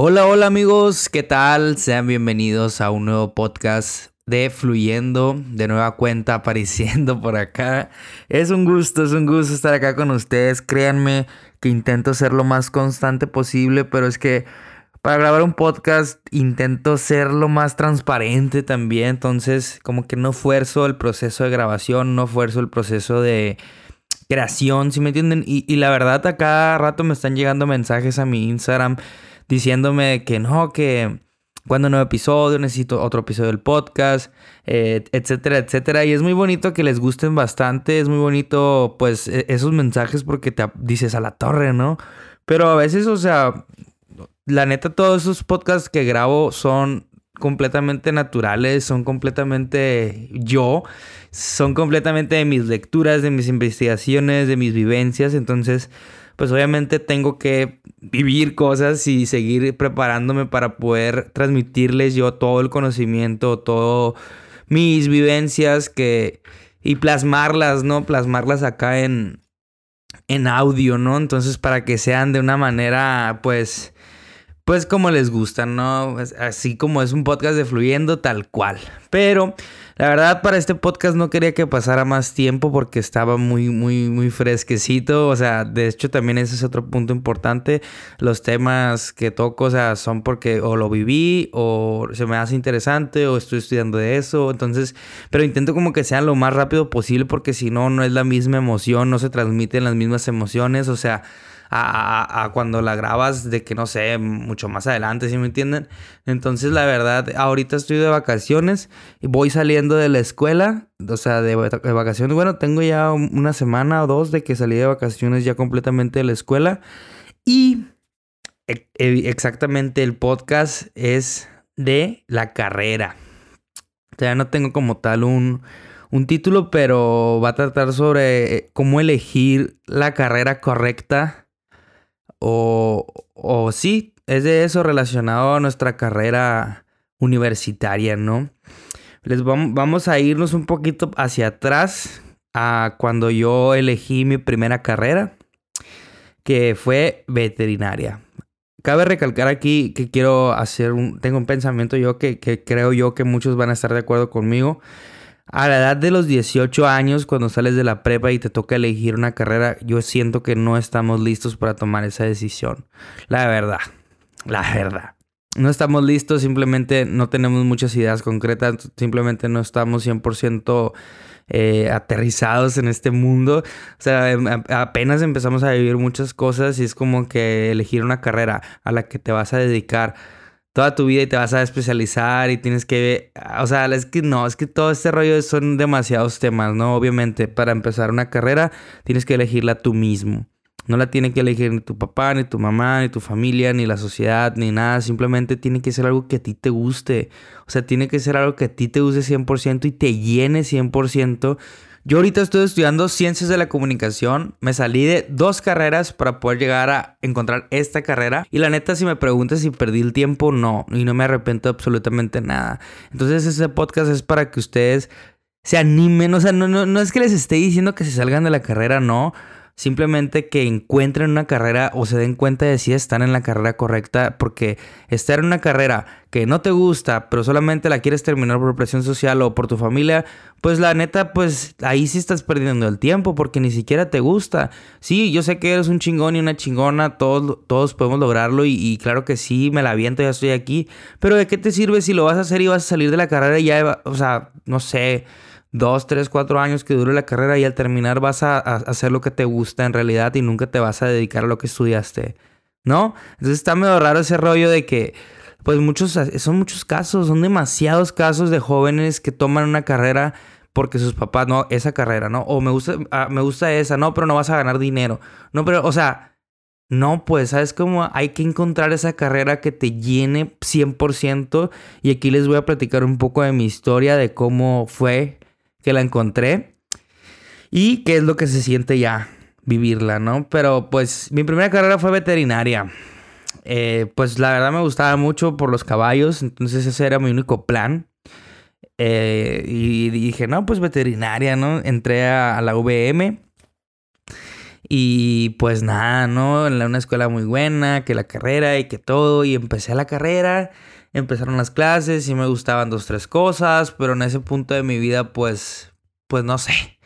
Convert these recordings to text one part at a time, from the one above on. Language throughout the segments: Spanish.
Hola, hola amigos, ¿qué tal? Sean bienvenidos a un nuevo podcast de Fluyendo, de nueva cuenta apareciendo por acá. Es un gusto, es un gusto estar acá con ustedes. Créanme que intento ser lo más constante posible, pero es que para grabar un podcast intento ser lo más transparente también, entonces como que no fuerzo el proceso de grabación, no fuerzo el proceso de creación, si me entienden? Y, y la verdad a cada rato me están llegando mensajes a mi Instagram diciéndome que no, que cuando nuevo episodio, necesito otro episodio del podcast, eh, etcétera, etcétera. Y es muy bonito que les gusten bastante, es muy bonito pues e-, esos mensajes porque te dices a la torre, ¿no? Pero a veces, o sea, la neta, todos esos podcasts que grabo son completamente naturales, son completamente yo, son completamente de mis lecturas, de mis investigaciones, de mis vivencias. Entonces, pues obviamente tengo que vivir cosas y seguir preparándome para poder transmitirles yo todo el conocimiento, todo mis vivencias que y plasmarlas, ¿no? Plasmarlas acá en en audio, ¿no? Entonces para que sean de una manera pues pues como les gusta, ¿no? Así como es un podcast de fluyendo tal cual. Pero la verdad, para este podcast no quería que pasara más tiempo porque estaba muy, muy, muy fresquecito. O sea, de hecho, también ese es otro punto importante. Los temas que toco, o sea, son porque o lo viví o se me hace interesante o estoy estudiando de eso. Entonces, pero intento como que sean lo más rápido posible porque si no, no es la misma emoción, no se transmiten las mismas emociones. O sea, a, cuando la grabas de que no sé, mucho más adelante, ¿sí me entienden? Entonces, la verdad, ahorita estoy de vacaciones y voy saliendo de la escuela, o sea, de, vacaciones. Bueno, tengo ya una semana o dos de que salí de vacaciones ya completamente de la escuela y e, e, exactamente el podcast es de la carrera. O sea, no tengo como tal un, un título, pero va a tratar sobre eh, cómo elegir la carrera correcta o, o sí, es de eso relacionado a nuestra carrera universitaria, ¿no? Les vamos, a irnos un poquito hacia atrás a cuando yo elegí mi primera carrera, que fue veterinaria. Cabe recalcar aquí que quiero hacer un, tengo un pensamiento yo que, que creo yo que muchos van a estar de acuerdo conmigo a la edad de los 18 años, cuando sales de la prepa y te toca elegir una carrera, yo siento que no estamos listos para tomar esa decisión. La verdad, la verdad. No estamos listos, simplemente no tenemos muchas ideas concretas, simplemente no estamos 100% eh, aterrizados en este mundo. O sea, em, apenas empezamos a vivir muchas cosas y es como que elegir una carrera a la que te vas a dedicar toda tu vida y te vas a especializar y tienes que, o sea, es que no, es que todo este rollo son demasiados temas, ¿no? Obviamente, para empezar una carrera tienes que elegirla tú mismo. No la tiene que elegir ni tu papá, ni tu mamá, ni tu familia, ni la sociedad, ni nada. Simplemente tiene que ser algo que a ti te guste. O sea, tiene que ser algo que a ti te guste 100% y te llene 100%. Yo ahorita estoy estudiando ciencias de la comunicación. Me salí de dos carreras para poder llegar a encontrar esta carrera. Y la neta, si me preguntas si perdí el tiempo, no. Y no me arrepiento absolutamente nada. Entonces, este podcast es para que ustedes se animen. O sea, no, no, no es que les esté diciendo que se salgan de la carrera, no. Simplemente que encuentren una carrera o se den cuenta de si están en la carrera correcta, porque estar en una carrera que no te gusta, pero solamente la quieres terminar por presión social o por tu familia, pues la neta, pues ahí sí estás perdiendo el tiempo porque ni siquiera te gusta. Sí, yo sé que eres un chingón y una chingona, todos, todos podemos lograrlo y, claro que sí, me la aviento, ya estoy aquí, pero ¿de qué te sirve si lo vas a hacer y vas a salir de la carrera y ya, o sea, no sé dos, tres, cuatro años que dure la carrera y al terminar vas a, hacer lo que te gusta en realidad y nunca te vas a dedicar a lo que estudiaste, ¿no? Entonces está medio raro ese rollo de que, pues muchos, son muchos casos, son demasiados casos de jóvenes que toman una carrera porque sus papás, no, esa carrera, ¿no? O me gusta, ah, me gusta esa, no, pero no vas a ganar dinero. No, pero, o sea, no, pues, ¿sabes cómo? Hay que encontrar esa carrera que te llene 100%. Y aquí les voy a platicar un poco de mi historia, de cómo fue que la encontré y qué es lo que se siente ya vivirla, ¿no? Pero pues mi primera carrera fue veterinaria. Eh, pues la verdad me gustaba mucho por los caballos, entonces ese era mi único plan. Eh, y dije, no, pues veterinaria, ¿no? Entré a, la VM Y pues nada, ¿no? En una escuela muy buena, que la carrera y que todo. Y empecé la carrera, empezaron las clases y me gustaban dos, tres cosas, pero en ese punto de mi vida pues, pues no sé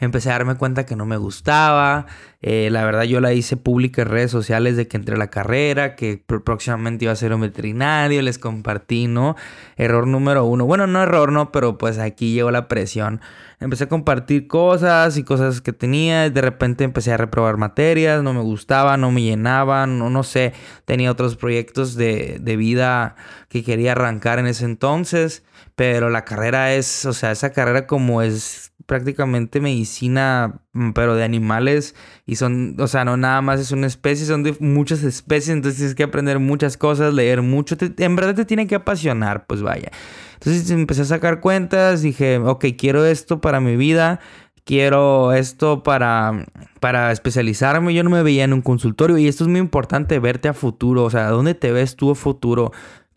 empecé a darme cuenta que no me gustaba. Eh, la verdad yo la hice pública en redes sociales de que entré a la carrera, que próximamente iba a ser un veterinario, les compartí, ¿no? Error número uno. Bueno, no error, no, pero pues aquí llegó la presión. Empecé a compartir cosas y cosas que tenía. De repente empecé a reprobar materias, no me gustaba, no me llenaban, no, no sé. Tenía otros proyectos de, de vida que quería arrancar en ese entonces. Pero la carrera es, o sea, esa carrera como es prácticamente medicina, pero de animales. Y son, o sea, no nada más es una especie, son de muchas especies. Entonces tienes que aprender muchas cosas, leer mucho. en verdad te tiene que apasionar, pues vaya. Entonces empecé a sacar cuentas, dije, ok, quiero esto para mi vida. Quiero esto para, para especializarme. Yo no me veía en un consultorio y esto es muy importante, verte a futuro. O sea, ¿dónde te ves tú a futuro?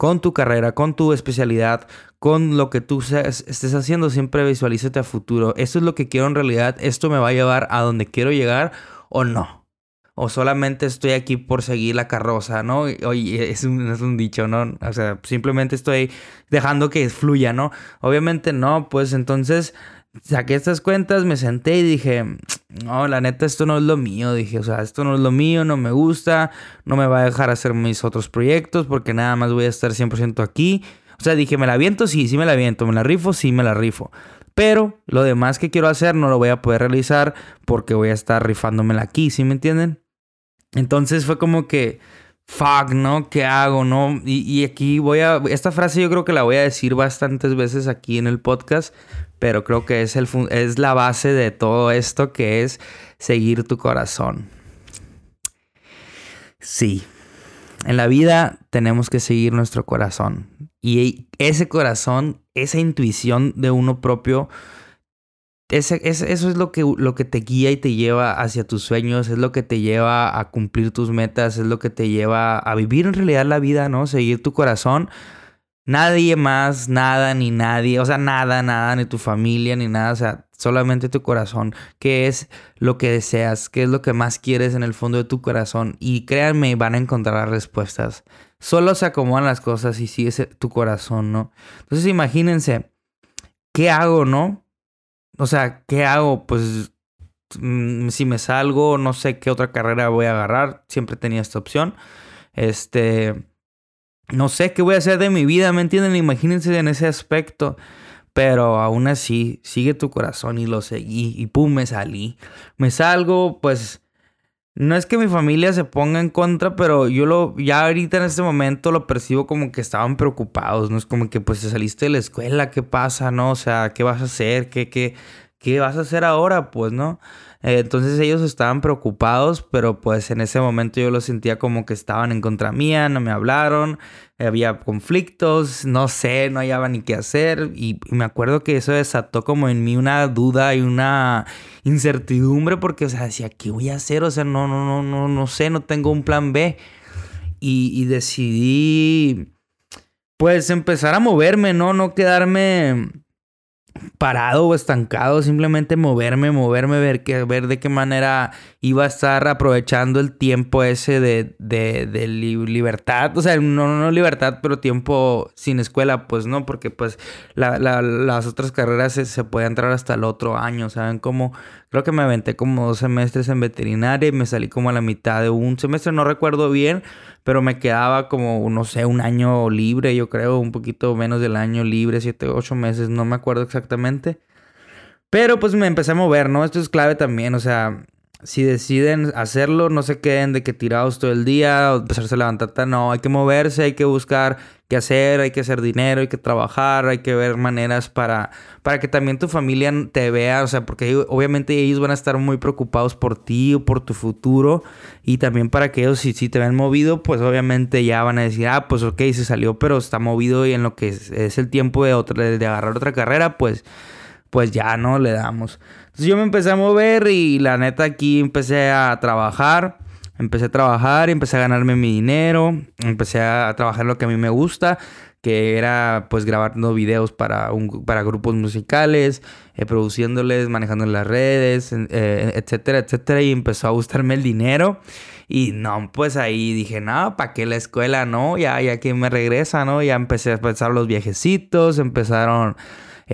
Con tu carrera, con tu especialidad, con lo que tú estés haciendo, siempre visualízate a futuro. Esto es lo que quiero en realidad, esto me va a llevar a donde quiero llegar o no. O solamente estoy aquí por seguir la carroza, ¿no? Oye, es un, es un dicho, ¿no? O sea, simplemente estoy dejando que fluya, ¿no? Obviamente no, pues entonces saqué estas cuentas, me senté y dije, no, la neta, esto no es lo mío. Dije, o sea, esto no es lo mío, no me gusta, no me va a dejar hacer mis otros proyectos porque nada más voy a estar 100% aquí. O sea, dije, ¿me la viento? Sí, sí me la viento. ¿Me la rifo? Sí, me la rifo. Pero lo demás que quiero hacer no lo voy a poder realizar porque voy a estar rifándomela aquí, ¿sí me entienden? Entonces fue como que, fuck, ¿no? ¿Qué hago, no? Y, y aquí voy a, esta frase yo creo que la voy a decir bastantes veces aquí en el podcast pero creo que es, el, es la base de todo esto que es seguir tu corazón. Sí, en la vida tenemos que seguir nuestro corazón. Y ese corazón, esa intuición de uno propio, ese, eso es lo que, lo que te guía y te lleva hacia tus sueños, es lo que te lleva a cumplir tus metas, es lo que te lleva a vivir en realidad la vida, ¿no? Seguir tu corazón Nadie más, nada, ni nadie, o sea, nada, nada, ni tu familia, ni nada, o sea, solamente tu corazón. ¿Qué es lo que deseas? ¿Qué es lo que más quieres en el fondo de tu corazón? Y créanme, van a encontrar las respuestas. Solo se acomodan las cosas y sigues tu corazón, ¿no? Entonces imagínense, ¿qué hago, no? O sea, ¿qué hago? Pues mm, si me salgo, no sé qué otra carrera voy a agarrar. Siempre tenía esta opción. Este no sé qué voy a hacer de mi vida, ¿me entienden? Imagínense en ese aspecto. Pero aún así, sigue tu corazón y lo seguí. Y pum, me salí. Me salgo, pues. No es que mi familia se ponga en contra, pero yo lo, ya ahorita en este momento lo percibo como que estaban preocupados, ¿no? Es como que pues te saliste de la escuela, ¿qué pasa, no? O sea, ¿qué vas a hacer? ¿Qué, qué, qué vas a hacer ahora? Pues, ¿no? Eh, entonces ellos estaban preocupados, pero pues en ese momento yo lo sentía como que estaban en contra mía, no me hablaron, había conflictos, no sé, no hallaba ni qué hacer y, me acuerdo que eso desató como en mí una duda y una incertidumbre porque, o sea, decía, ¿qué voy a hacer? O sea, no, no, no, no, no sé, no tengo un plan B y, y decidí pues empezar a moverme, ¿no? No quedarme parado o estancado, simplemente moverme, moverme, ver, que, ver de qué manera iba a estar aprovechando el tiempo ese de, de, de libertad, o sea, no, no libertad, pero tiempo sin escuela, pues no, porque pues la, la, las otras carreras se, se puede entrar hasta el otro año, ¿saben? Como, creo que me aventé como dos semestres en veterinaria y me salí como a la mitad de un semestre, no recuerdo bien, pero me quedaba como, no sé, un año libre, yo creo, un poquito menos del año libre, siete, ocho meses, no me acuerdo exactamente. Pero pues me empecé a mover, ¿no? Esto es clave también, o sea, si deciden hacerlo, no se queden de que tirados todo el día o empezarse a levantar, no, hay que moverse, hay que buscar qué hacer, hay que hacer dinero, hay que trabajar, hay que ver maneras para, para que también tu familia te vea, o sea, porque obviamente ellos van a estar muy preocupados por ti o por tu futuro y también para que ellos si, si te ven movido, pues obviamente ya van a decir, ah, pues ok, se salió, pero está movido y en lo que es, el tiempo de, otra, de agarrar otra carrera, pues, pues ya no le damos. Yo me empecé a mover y la neta aquí empecé a trabajar. Empecé a trabajar y empecé a ganarme mi dinero. Empecé a trabajar lo que a mí me gusta. que era pues grabando videos para, para grupos musicales, eh, produciéndoles, manejando las redes, eh, etcétera, etcétera. Y empezó a gustarme el dinero. Y no, pues ahí dije, no, ¿para qué la escuela? No, ya, ya que me regresa, ¿no? Ya empecé a pensar los viajecitos, empezaron...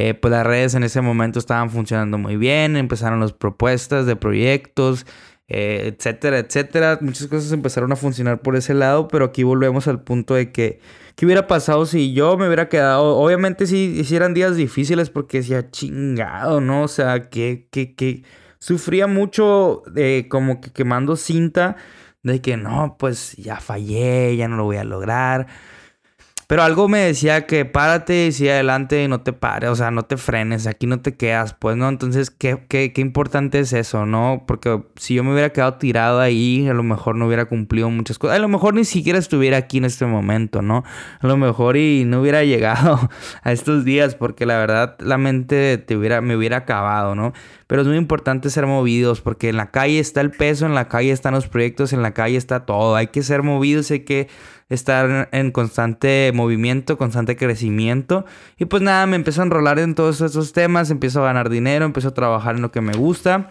Eh, pues las redes en ese momento estaban funcionando muy bien, empezaron las propuestas de proyectos, etcétera, etcétera. Muchas cosas empezaron a funcionar por ese lado, pero aquí volvemos al punto de que ¿Qué hubiera pasado si yo me hubiera quedado? Obviamente sí hicieran días difíciles porque decía chingado, ¿no? O sea, que, que, que sufría mucho de como que quemando cinta de que no, pues ya fallé, ya no lo voy a lograr. Pero algo me decía que párate y sigue adelante y no te pares, o sea, no te frenes, aquí no te quedas, pues, ¿no? Entonces, ¿qué, qué, qué importante es eso, ¿no? Porque si yo me hubiera quedado tirado ahí, a lo mejor no hubiera cumplido muchas cosas. A lo mejor ni siquiera estuviera aquí en este momento, ¿no? A lo mejor y no hubiera llegado a estos días porque la verdad la mente te hubiera, me hubiera acabado, ¿no? Pero es muy importante ser movidos porque en la calle está el peso, en la calle están los proyectos, en la calle está todo. Hay que ser movidos, hay que estar en constante movimiento, constante crecimiento. Y pues nada, me empiezo a enrolar en todos esos temas, empiezo a ganar dinero, empiezo a trabajar en lo que me gusta.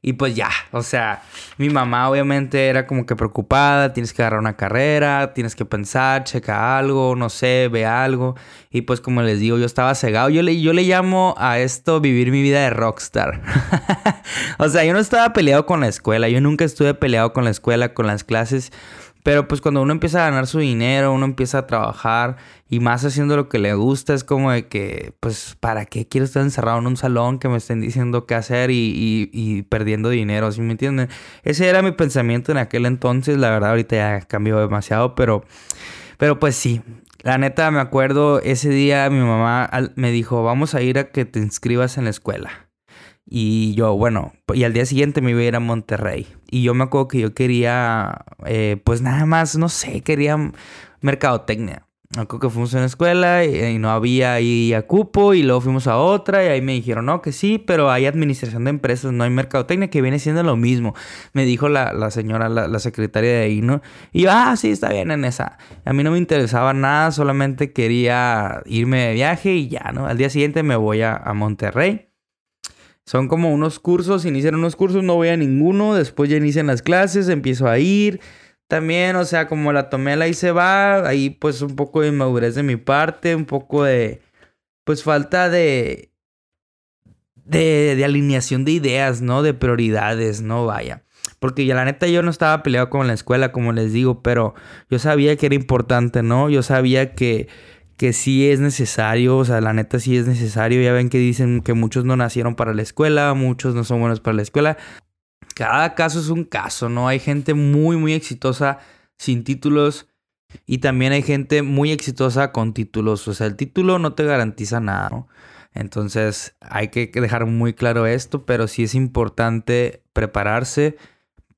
Y pues ya, o sea, mi mamá obviamente era como que preocupada, tienes que agarrar una carrera, tienes que pensar, checa algo, no sé, ve algo. Y pues como les digo, yo estaba cegado. Yo le, yo le llamo a esto vivir mi vida de rockstar. o sea, yo no estaba peleado con la escuela, yo nunca estuve peleado con la escuela, con las clases. Pero pues cuando uno empieza a ganar su dinero, uno empieza a trabajar y más haciendo lo que le gusta, es como de que, pues, ¿para qué quiero estar encerrado en un salón que me estén diciendo qué hacer y, perdiendo dinero? ¿Sí me entienden? Ese era mi pensamiento en aquel entonces, la verdad ahorita ya cambió demasiado, pero, pero pues sí. La neta me acuerdo, ese día mi mamá me dijo, vamos a ir a que te inscribas en la escuela. Y yo, bueno, y al día siguiente me iba a ir a Monterrey. Y yo me acuerdo que yo quería, eh, pues nada más, no sé, quería mercadotecnia. Me acuerdo que fuimos a una escuela y, no había ahí a cupo y luego fuimos a otra y ahí me dijeron, no, que sí, pero hay administración de empresas, no hay mercadotecnia, que viene siendo lo mismo. Me dijo la, la señora, la, secretaria de ahí, ¿no? Y yo, ah, sí, está bien en esa. A mí no me interesaba nada, solamente quería irme de viaje y ya, ¿no? Al día siguiente me voy a, a Monterrey. Son como unos cursos, inician unos cursos, no voy a ninguno, después ya inician las clases, empiezo a ir. También, o sea, como la tomé, la se va, ahí pues un poco de inmadurez de mi parte, un poco de, pues falta de, de, de alineación de ideas, ¿no? De prioridades, ¿no? Vaya. Porque ya la neta yo no estaba peleado con la escuela, como les digo, pero yo sabía que era importante, ¿no? Yo sabía que que sí es necesario, o sea, la neta sí es necesario. Ya ven que dicen que muchos no nacieron para la escuela, muchos no son buenos para la escuela. Cada caso es un caso, ¿no? Hay gente muy, muy exitosa sin títulos y también hay gente muy exitosa con títulos. O sea, el título no te garantiza nada, ¿no? Entonces hay que dejar muy claro esto, pero sí es importante prepararse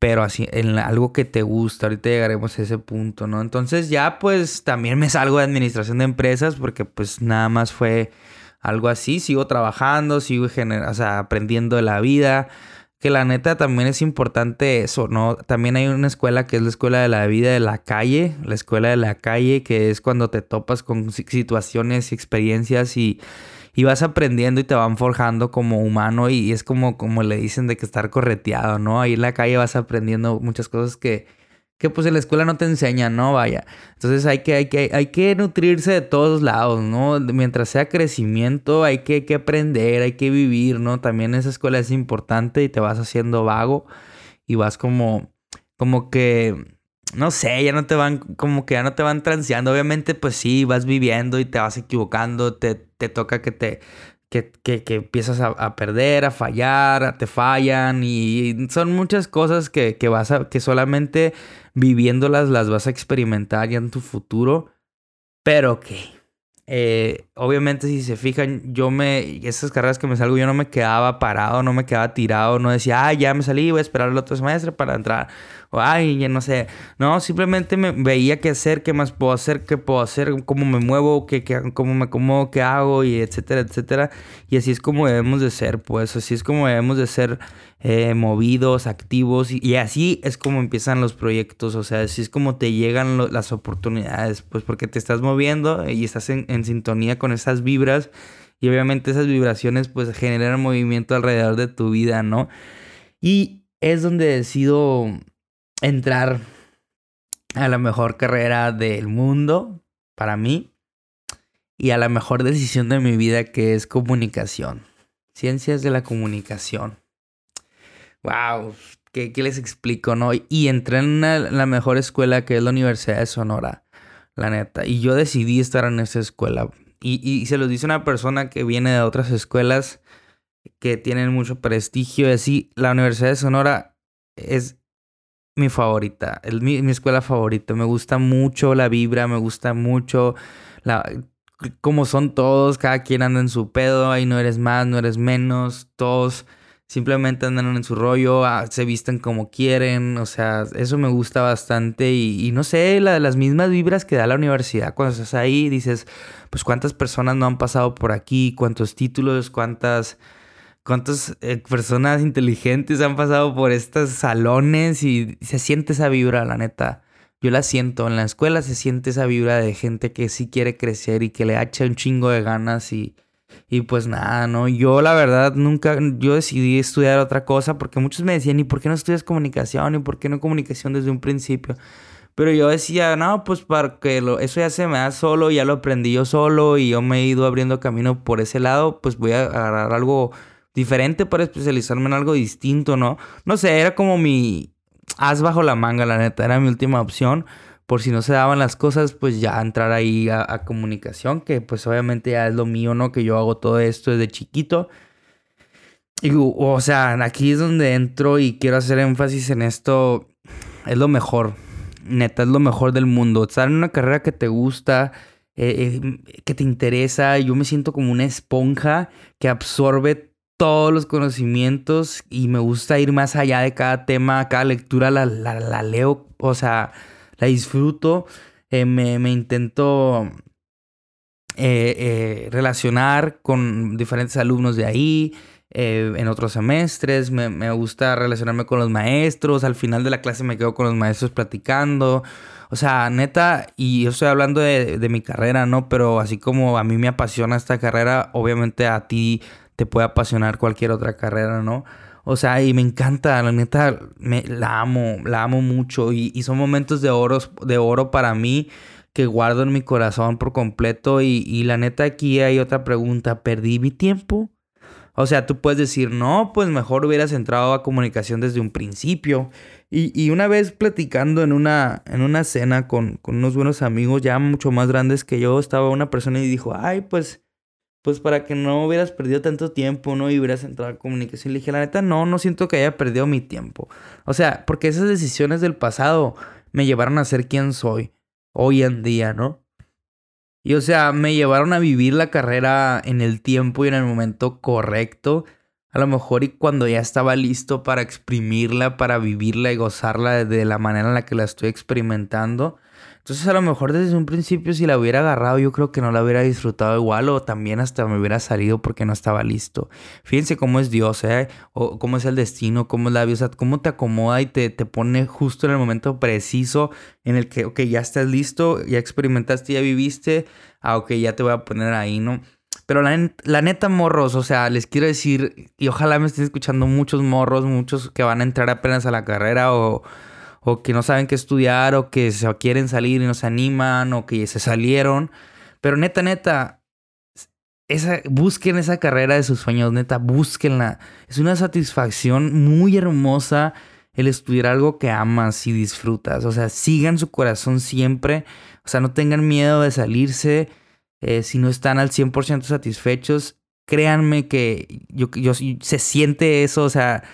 pero así en algo que te gusta, ahorita llegaremos a ese punto, ¿no? Entonces ya pues también me salgo de administración de empresas porque pues nada más fue algo así, sigo trabajando, sigo o sea, aprendiendo de la vida, que la neta también es importante eso, ¿no? También hay una escuela que es la escuela de la vida de la calle, la escuela de la calle, que es cuando te topas con situaciones y experiencias y y vas aprendiendo y te van forjando como humano y, es como, como le dicen de que estar correteado, ¿no? Ahí en la calle vas aprendiendo muchas cosas que, que pues en la escuela no te enseñan, ¿no? Vaya. Entonces hay que, hay que, hay que nutrirse de todos lados, ¿no? Mientras sea crecimiento hay que, hay que aprender, hay que vivir, ¿no? También esa escuela es importante y te vas haciendo vago y vas como, como que no sé, ya no te van, como que ya no te van transeando. Obviamente, pues sí, vas viviendo y te vas equivocando, te, te toca que te, que, que, que empiezas a, perder, a fallar, te fallan y son muchas cosas que, que vas a, que solamente viviéndolas las vas a experimentar ya en tu futuro. Pero que, eh, obviamente si se fijan, yo me, esas carreras que me salgo, yo no me quedaba parado, no me quedaba tirado, no decía, ah, ya me salí, voy a esperar al otro semestre para entrar. o ay, ya no sé. No, simplemente me veía qué hacer, qué más puedo hacer, qué puedo hacer, cómo me muevo, qué, cómo me acomodo, qué hago, y etcétera, etcétera. Y así es como debemos de ser, pues, así es como debemos de ser eh, movidos, activos, y, así es como empiezan los proyectos, o sea, así es como te llegan las oportunidades, pues porque te estás moviendo y estás en, en sintonía con esas vibras. Y obviamente esas vibraciones pues generan movimiento alrededor de tu vida, ¿no? Y es donde decido entrar a la mejor carrera del mundo para mí y a la mejor decisión de mi vida que es comunicación. Ciencias de la comunicación. Wow, ¿qué, les explico, no? Y entré en la mejor escuela que es la Universidad de Sonora, la neta. Y yo decidí estar en esa escuela. Y, y se lo dice una persona que viene de otras escuelas que tienen mucho prestigio y así. La Universidad de Sonora es mi favorita, es mi, escuela favorita. Me gusta mucho la vibra, me gusta mucho la, cómo son todos, cada quien anda en su pedo, ahí no eres más, no eres menos, todos simplemente andan en su rollo, ah, se visten como quieren, o sea, eso me gusta bastante y, no sé, la, las mismas vibras que da la universidad cuando estás ahí, dices, pues cuántas personas no han pasado por aquí, cuántos títulos, cuántas cuántas eh, personas inteligentes han pasado por estos salones y se siente esa vibra, la neta. Yo la siento, en la escuela se siente esa vibra de gente que sí quiere crecer y que le echa un chingo de ganas y, y pues nada, ¿no? Yo la verdad nunca, yo decidí estudiar otra cosa porque muchos me decían, ¿y por qué no estudias comunicación? ¿Y por qué no comunicación desde un principio? Pero yo decía, no, pues para que lo, eso ya se me da solo, ya lo aprendí yo solo y yo me he ido abriendo camino por ese lado, pues voy a agarrar algo diferente para especializarme en algo distinto, ¿no? No sé, era como mi as bajo la manga, la neta, era mi última opción. Por si no se daban las cosas, pues ya entrar ahí a, comunicación, que pues obviamente ya es lo mío, ¿no? Que yo hago todo esto desde chiquito. Y, o sea, aquí es donde entro y quiero hacer énfasis en esto. Es lo mejor, neta, es lo mejor del mundo. Estar en una carrera que te gusta, eh, eh, que te interesa. Yo me siento como una esponja que absorbe todos los conocimientos y me gusta ir más allá de cada tema, cada lectura la, la, leo, o sea, la disfruto, eh, me, intento eh, eh, relacionar con diferentes alumnos de ahí. en otros semestres, me, gusta relacionarme con los maestros, al final de la clase me quedo con los maestros platicando, o sea, neta, y yo estoy hablando de, de mi carrera, ¿no? Pero así como a mí me apasiona esta carrera, obviamente a ti te puede apasionar cualquier otra carrera, ¿no? O sea, y me encanta, la neta, me, la amo, la amo mucho y, son momentos de oro, de oro para mí que guardo en mi corazón por completo y, y la neta aquí hay otra pregunta, ¿perdí mi tiempo? O sea, tú puedes decir, no, pues mejor hubieras entrado a comunicación desde un principio. Y, y una vez platicando en una, en una cena con, con, unos buenos amigos ya mucho más grandes que yo, estaba una persona y dijo, ay, pues pues para que no hubieras perdido tanto tiempo, ¿no? Hubieras entrado a comunicación. Le dije, la neta, no, no siento que haya perdido mi tiempo. O sea, porque esas decisiones del pasado me llevaron a ser quien soy hoy en día, ¿no? Y o sea, me llevaron a vivir la carrera en el tiempo y en el momento correcto. A lo mejor y cuando ya estaba listo para exprimirla, para vivirla y gozarla de la manera en la que la estoy experimentando. Entonces a lo mejor desde un principio si la hubiera agarrado yo creo que no la hubiera disfrutado igual o también hasta me hubiera salido porque no estaba listo. Fíjense cómo es Dios, ¿eh? O cómo es el destino, cómo es la vida, cómo te acomoda y te, te pone justo en el momento preciso en el que, ok, ya estás listo, ya experimentaste, ya viviste, ah, ok, ya te voy a poner ahí, ¿no? Pero la, la, neta, morros, o sea, les quiero decir, y ojalá me estén escuchando muchos morros, muchos que van a entrar apenas a la carrera o o que no saben qué estudiar, o que se quieren salir y no se animan, o que se salieron. Pero neta, neta, esa, busquen esa carrera de sus sueños, neta, búsquenla. Es una satisfacción muy hermosa el estudiar algo que amas y disfrutas. O sea, sigan su corazón siempre. O sea, no tengan miedo de salirse eh, si no están al 100% satisfechos. Créanme que yo, yo, se siente eso, o sea,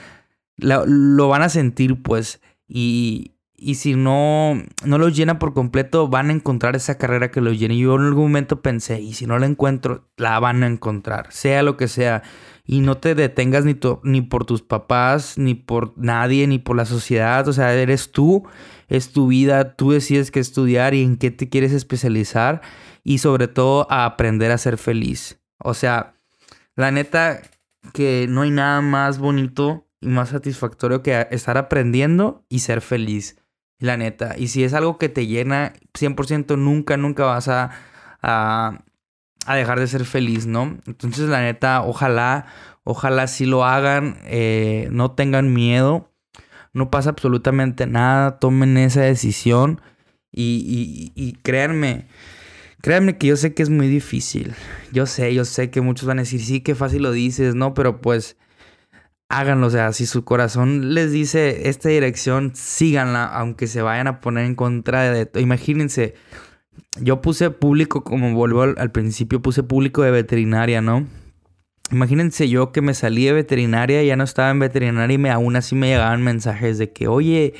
lo van a sentir pues. Y, y si no, no los llena por completo, van a encontrar esa carrera que los llene. Yo en algún momento pensé, y si no la encuentro, la van a encontrar, sea lo que sea. y no te detengas ni, ni por tus papás, ni por nadie, ni por la sociedad. O sea, eres tú, es tu vida, tú decides qué estudiar y en qué te quieres especializar y sobre todo a aprender a ser feliz. O sea, la neta que no hay nada más bonito y más satisfactorio que estar aprendiendo y ser feliz. La neta. Y si es algo que te llena 100%, nunca, nunca vas a, a, dejar de ser feliz, ¿no? Entonces, la neta, ojalá, ojalá sí lo hagan. Eh, no tengan miedo. No pasa absolutamente nada. Tomen esa decisión. Y, y, y créanme, créanme que yo sé que es muy difícil. Yo sé, yo sé que muchos van a decir, sí, qué fácil lo dices, ¿no? Pero pues háganlo, o sea, si su corazón les dice esta dirección, síganla, aunque se vayan a poner en contra de... Imagínense, yo puse público, como vuelvo al, principio, puse público de veterinaria, ¿no? Imagínense yo que me salí de veterinaria, ya no estaba en veterinaria y me, aún así me llegaban mensajes de que, oye,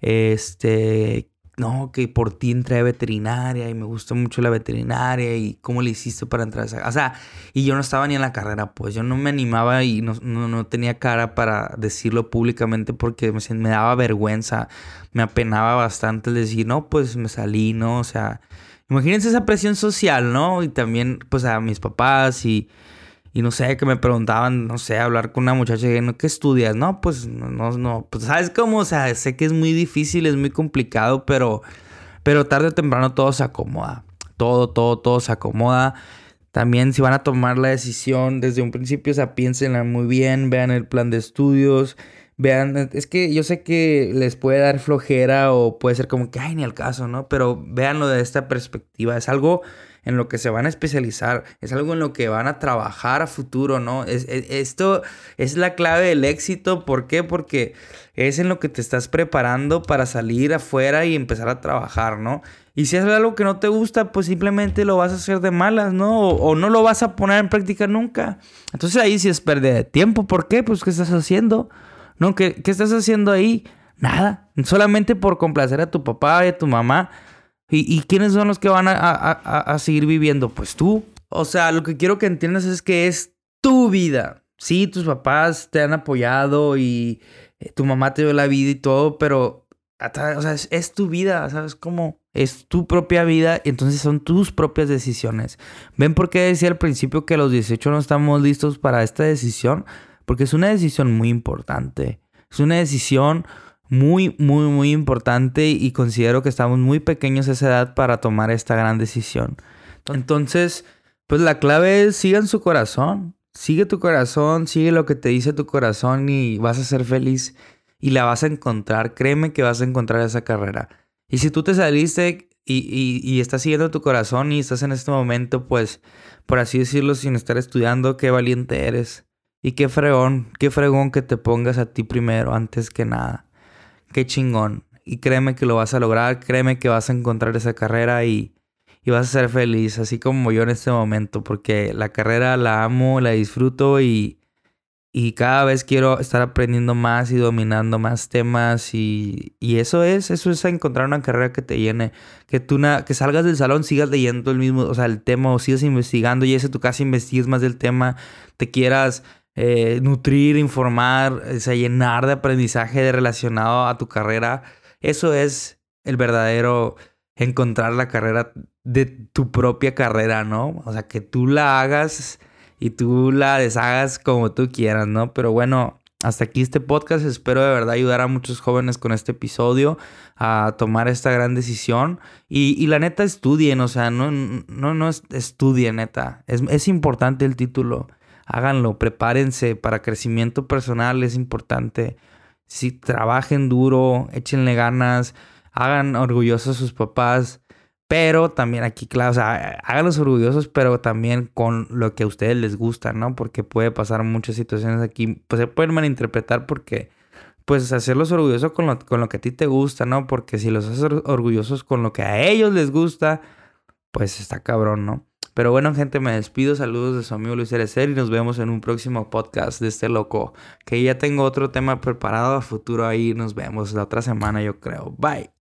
este, no, que por ti entré a veterinaria y me gustó mucho la veterinaria y cómo le hiciste para entrar a esa... O sea, y yo no estaba ni en la carrera, pues yo no me animaba y no, no, tenía cara para decirlo públicamente porque me, me, daba vergüenza, me apenaba bastante decir, no, pues me salí, ¿no? O sea, imagínense esa presión social, ¿no? Y también, pues a mis papás y y no sé, que me preguntaban, no sé, hablar con una muchacha que, ¿qué estudias? No, pues no, no, pues sabes cómo, o sea, sé que es muy difícil, es muy complicado, pero, pero tarde o temprano todo se acomoda. Todo, todo, todo se acomoda. También si van a tomar la decisión desde un principio, o sea, piénsenla muy bien, vean el plan de estudios, vean, es que yo sé que les puede dar flojera o puede ser como que, ay, ni al caso, ¿no? Pero véanlo de esta perspectiva, es algo en lo que se van a especializar, es algo en lo que van a trabajar a futuro, ¿no? Es, esto es la clave del éxito, ¿por qué? Porque es en lo que te estás preparando para salir afuera y empezar a trabajar, ¿no? Y si es algo que no te gusta, pues simplemente lo vas a hacer de malas, ¿no? O, no lo vas a poner en práctica nunca. Entonces ahí sí es pérdida de tiempo, ¿por qué? Pues ¿qué estás haciendo? ¿No? ¿Qué, qué estás haciendo ahí? Nada, solamente por complacer a tu papá y a tu mamá ¿Y, quiénes son los que van a, seguir viviendo? Pues tú. O sea, lo que quiero que entiendas es que es tu vida. Sí, tus papás te han apoyado y eh, tu mamá te dio la vida y todo, pero o sea, es, tu vida, ¿sabes cómo? Es tu propia vida, y entonces son tus propias decisiones. ¿Ven por qué decía al principio que a los 18 no estamos listos para esta decisión? Porque es una decisión muy importante. Es una decisión muy, muy, muy importante y considero que estamos muy pequeños a esa edad para tomar esta gran decisión. Entonces, pues la clave es sigan su corazón. Sigue tu corazón, sigue lo que te dice tu corazón y vas a ser feliz y la vas a encontrar. Créeme que vas a encontrar esa carrera. Y si tú te saliste y, y, estás siguiendo tu corazón y estás en este momento, pues, por así decirlo, sin estar estudiando, qué valiente eres. Y qué fregón, qué fregón que te pongas a ti primero antes que nada qué chingón. Y créeme que lo vas a lograr, créeme que vas a encontrar esa carrera y, y vas a ser feliz, así como yo en este momento, porque la carrera la amo, la disfruto y, y cada vez quiero estar aprendiendo más y dominando más temas y, y, eso es, eso es encontrar una carrera que te llene, que tú que salgas del salón, sigas leyendo el mismo, o sea, el tema o sigas investigando y ese tu casa investigues más del tema, te quieras eh, nutrir, informar, o sea, llenar de aprendizaje relacionado a tu carrera. Eso es el verdadero encontrar la carrera de tu propia carrera, ¿no? O sea, que tú la hagas y tú la deshagas como tú quieras, ¿no? Pero bueno, hasta aquí este podcast. Espero de verdad ayudar a muchos jóvenes con este episodio a tomar esta gran decisión. Y, la neta, estudien, o sea, no, no, no estudien, neta. Es, es importante el título háganlo, prepárense para crecimiento personal, es importante. Si trabajen duro, échenle ganas, hagan orgullosos a sus papás, pero también aquí, claro, o sea, háganlos orgullosos, pero también con lo que a ustedes les gusta, ¿no? Porque puede pasar muchas situaciones aquí, pues se pueden malinterpretar porque, pues, hacerlos orgullosos con lo, con lo que a ti te gusta, ¿no? Porque si los haces orgullosos con lo que a ellos les gusta, pues está cabrón, ¿no? Pero bueno, gente, me despido. Saludos de su amigo Luis Erecer y nos vemos en un próximo podcast de este loco. Que ya tengo otro tema preparado a futuro ahí. Nos vemos la otra semana, yo creo. Bye.